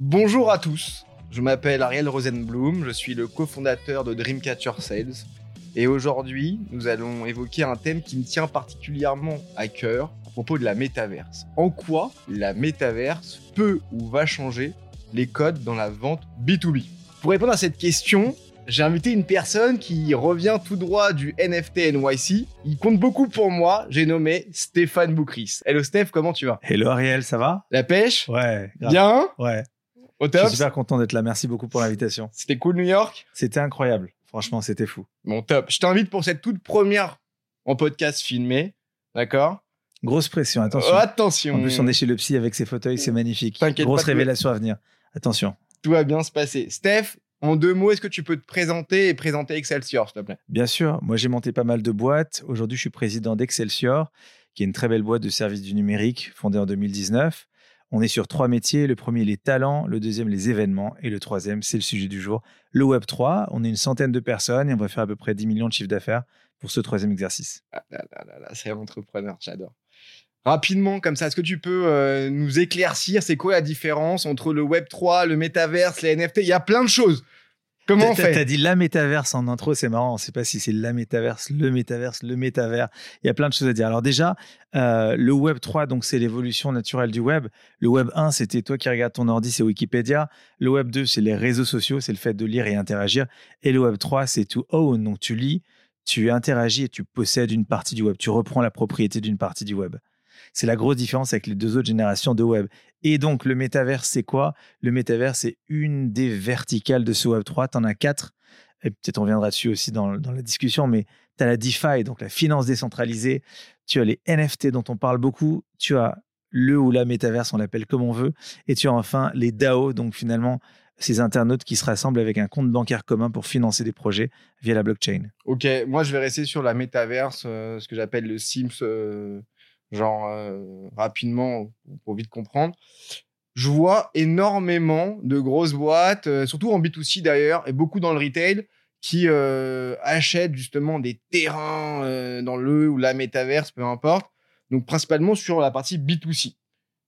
Bonjour à tous, je m'appelle Ariel Rosenblum, je suis le cofondateur de Dreamcatcher Sales et aujourd'hui nous allons évoquer un thème qui me tient particulièrement à cœur à propos de la métaverse. En quoi la métaverse peut ou va changer les codes dans la vente B2B Pour répondre à cette question, j'ai invité une personne qui revient tout droit du NFT NYC. Il compte beaucoup pour moi. J'ai nommé Stéphane Boucris. Hello Steph, comment tu vas? Hello Ariel, ça va? La pêche? Ouais. grave. Bien? Ouais. Au Je suis super content d'être là. Merci beaucoup pour l'invitation. C'était cool New York C'était incroyable. Franchement, c'était fou. Bon, top. Je t'invite pour cette toute première en podcast filmé. D'accord? Grosse pression, attention. Oh, Attention. En plus, on est chez le psy avec ses fauteuils, c'est magnifique. T'inquiète Grosse pas, révélation à venir. Attention. Tout va bien se passer. Steph, en deux mots, est-ce que tu peux te présenter et présenter Excelsior, s'il te plaît? Bien sûr, moi j'ai monté pas mal de boîtes. Aujourd'hui, je suis président d'Excelsior, qui est une très belle boîte de services du numérique fondée en 2019. On est sur trois métiers. Le premier, les talents. Le deuxième, les événements. Et le troisième, c'est le sujet du jour, le Web 3. On est une centaine de personnes et on va faire à peu près 10 millions de chiffres d'affaires pour ce troisième exercice. Ah là là là c'est entrepreneur, j'adore. Rapidement, comme ça, est-ce que tu peux euh, nous éclaircir? C'est quoi la différence entre le Web 3, le métaverse, les NFT Il y a plein de choses. Comment on T'as- T'as fait dit la métaverse en intro, c'est marrant. On ne sait pas si c'est la métaverse, le métaverse, le métavers. Il y a plein de choses à dire. Alors déjà, euh, le Web 3, donc c'est l'évolution naturelle du web. Le Web 1, c'était toi qui regardes ton ordi, c'est Wikipédia. Le Web 2, c'est les réseaux sociaux, c'est le fait de lire et interagir. Et le Web 3, c'est to own. Donc tu lis, tu interagis et tu possèdes une partie du web. Tu reprends la propriété d'une partie du web. C'est la grosse différence avec les deux autres générations de web. Et donc, le métavers, c'est quoi? Le métavers, c'est une des verticales de ce Web 3. Tu en as quatre. Et peut-être on viendra dessus aussi dans, dans la discussion, mais tu as la DeFi, donc la finance décentralisée. Tu as les NFT dont on parle beaucoup. Tu as le ou la métaverse, on l'appelle comme on veut. Et tu as enfin les DAO, donc finalement, ces internautes qui se rassemblent avec un compte bancaire commun pour financer des projets via la blockchain. Ok, moi je vais rester sur la métaverse, euh, ce que j'appelle le Sims, euh, genre euh, rapidement pour vite comprendre. Je vois énormément de grosses boîtes, euh, surtout en B2C d'ailleurs, et beaucoup dans le retail, qui euh, achètent justement des terrains dans le ou la métaverse, peu importe. Donc principalement sur la partie B2C.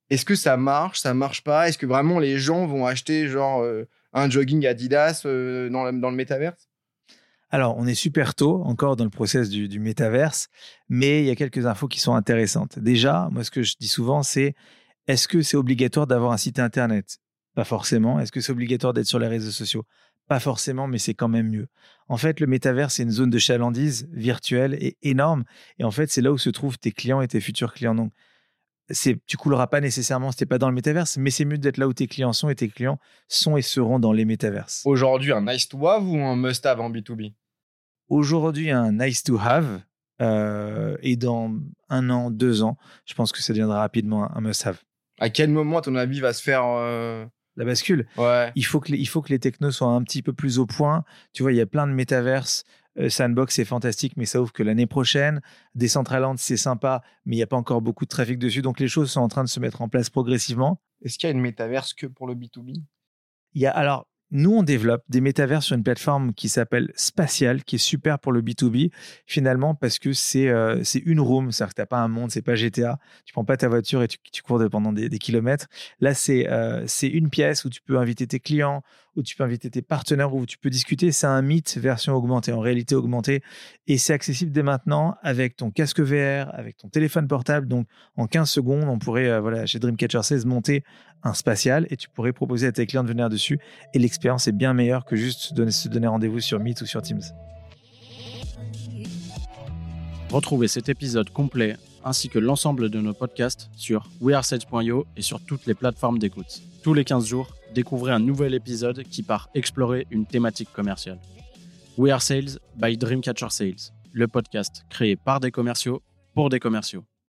Est-ce que ça marche, ça marche pas? Est-ce que vraiment les gens vont acheter genre un jogging Adidas dans, dans le métaverse? Alors, on est super tôt encore dans le process du, métaverse, mais il y a quelques infos qui sont intéressantes. Déjà, moi, ce que je dis souvent, c'est est-ce que c'est obligatoire d'avoir un site internet? Pas forcément. Est-ce que c'est obligatoire d'être sur les réseaux sociaux? Pas forcément, mais c'est quand même mieux. En fait, le métaverse, c'est une zone de chalandise virtuelle et énorme. Et en fait, c'est là où se trouvent tes clients et tes futurs clients. C'est, tu couleras pas nécessairement si t'es pas dans le métaverse, mais c'est mieux d'être là où tes clients sont et tes clients sont et seront dans les métaverses. Aujourd'hui, un nice to have ou un must have en B2B aujourd'hui un nice to have euh, et dans un an, deux ans, je pense que ça deviendra rapidement un must have. À quel moment, à ton avis, va se faire euh, La bascule. Ouais. Il faut que les, il faut que les technos soient un petit peu plus au point. Tu vois, il y a plein de métaverses. Euh, Sandbox, c'est fantastique, mais ça ouvre que l'année prochaine. Decentraland, c'est sympa, mais il n'y a pas encore beaucoup de trafic dessus. Donc les choses sont en train de se mettre en place progressivement. Est-ce qu'il y a une métaverse que pour le B2B Il y a alors nous on développe des métavers sur une plateforme qui s'appelle Spatial, qui est super pour le B2B finalement parce que c'est euh, une room, c'est-à-dire que t'as pas un monde, c'est pas GTA. Tu prends pas ta voiture et tu, tu cours de- pendant des, des kilomètres. Là c'est euh, c'est une pièce où tu peux inviter tes clients, où tu peux inviter tes partenaires, où tu peux discuter. C'est un mythe version augmentée, en réalité augmentée, et c'est accessible dès maintenant avec ton casque VR, avec ton téléphone portable. Donc en 15 secondes, on pourrait euh, voilà chez Dreamcatcher 16 monter un spatial et tu pourrais proposer à tes clients de venir dessus et l'expérience est bien meilleure que juste se donner rendez-vous sur Meet ou sur Teams. Retrouvez cet épisode complet ainsi que l'ensemble de nos podcasts sur wearesales.io et sur toutes les plateformes d'écoute. Tous les 15 jours, découvrez un nouvel épisode qui part explorer une thématique commerciale. We Are Sales by Dreamcatcher Sales, le podcast créé par des commerciaux pour des commerciaux.